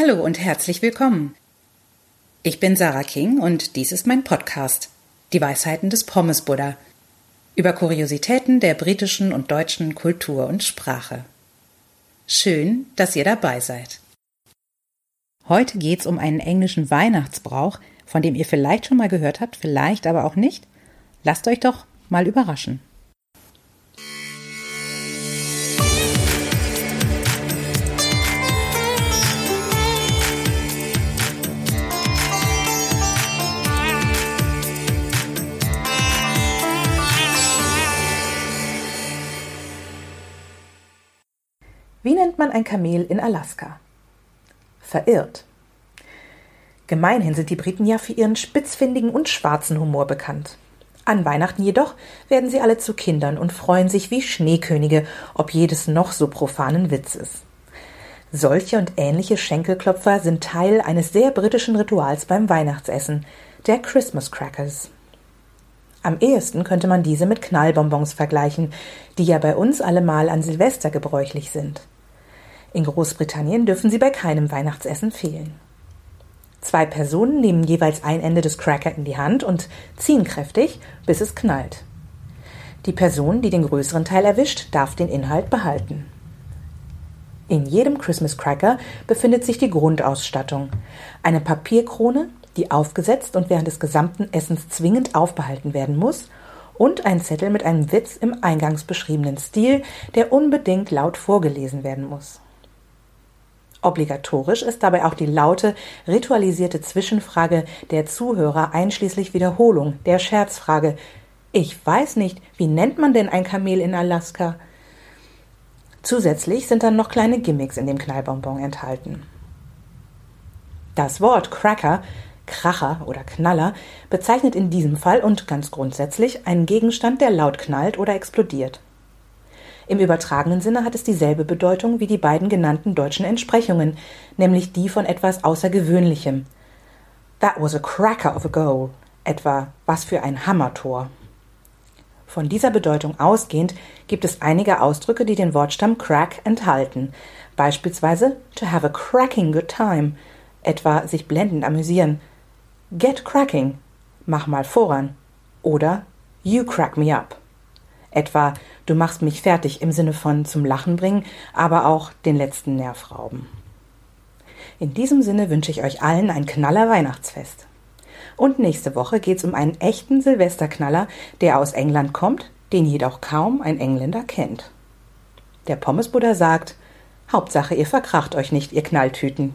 Hallo und herzlich willkommen. Ich bin Sarah King und dies ist mein Podcast, Die Weisheiten des Pommes Buddha, über Kuriositäten der britischen und deutschen Kultur und Sprache. Schön, dass ihr dabei seid. Heute geht's um einen englischen Weihnachtsbrauch, von dem ihr vielleicht schon mal gehört habt, vielleicht aber auch nicht. Lasst euch doch mal überraschen. Wie nennt man ein Kamel in Alaska? Verirrt. Gemeinhin sind die Briten ja für ihren spitzfindigen und schwarzen Humor bekannt. An Weihnachten jedoch werden sie alle zu Kindern und freuen sich wie Schneekönige, ob jedes noch so profanen Witzes. Solche und ähnliche Schenkelklopfer sind Teil eines sehr britischen Rituals beim Weihnachtsessen, der Christmas Crackers. Am ehesten könnte man diese mit Knallbonbons vergleichen, die ja bei uns allemal an Silvester gebräuchlich sind. In Großbritannien dürfen sie bei keinem Weihnachtsessen fehlen. Zwei Personen nehmen jeweils ein Ende des Cracker in die Hand und ziehen kräftig, bis es knallt. Die Person, die den größeren Teil erwischt, darf den Inhalt behalten. In jedem Christmas Cracker befindet sich die Grundausstattung. Eine Papierkrone, die aufgesetzt und während des gesamten Essens zwingend aufbehalten werden muss, und ein Zettel mit einem Witz im eingangs beschriebenen Stil, der unbedingt laut vorgelesen werden muss. Obligatorisch ist dabei auch die laute, ritualisierte Zwischenfrage der Zuhörer einschließlich Wiederholung der Scherzfrage Ich weiß nicht, wie nennt man denn ein Kamel in Alaska? Zusätzlich sind dann noch kleine Gimmicks in dem Knallbonbon enthalten. Das Wort Cracker, Kracher oder Knaller bezeichnet in diesem Fall und ganz grundsätzlich einen Gegenstand, der laut knallt oder explodiert. Im übertragenen Sinne hat es dieselbe Bedeutung wie die beiden genannten deutschen Entsprechungen, nämlich die von etwas Außergewöhnlichem. That was a cracker of a goal. Etwa was für ein Hammertor. Von dieser Bedeutung ausgehend gibt es einige Ausdrücke, die den Wortstamm crack enthalten. Beispielsweise to have a cracking good time, etwa sich blendend amüsieren. Get cracking, mach mal voran. Oder you crack me up. Etwa du machst mich fertig im Sinne von zum Lachen bringen, aber auch den letzten Nerv rauben. In diesem Sinne wünsche ich euch allen ein knaller Weihnachtsfest. Und nächste Woche geht's um einen echten Silvesterknaller, der aus England kommt, den jedoch kaum ein Engländer kennt. Der Pommesbuddha sagt, Hauptsache ihr verkracht euch nicht, ihr Knalltüten.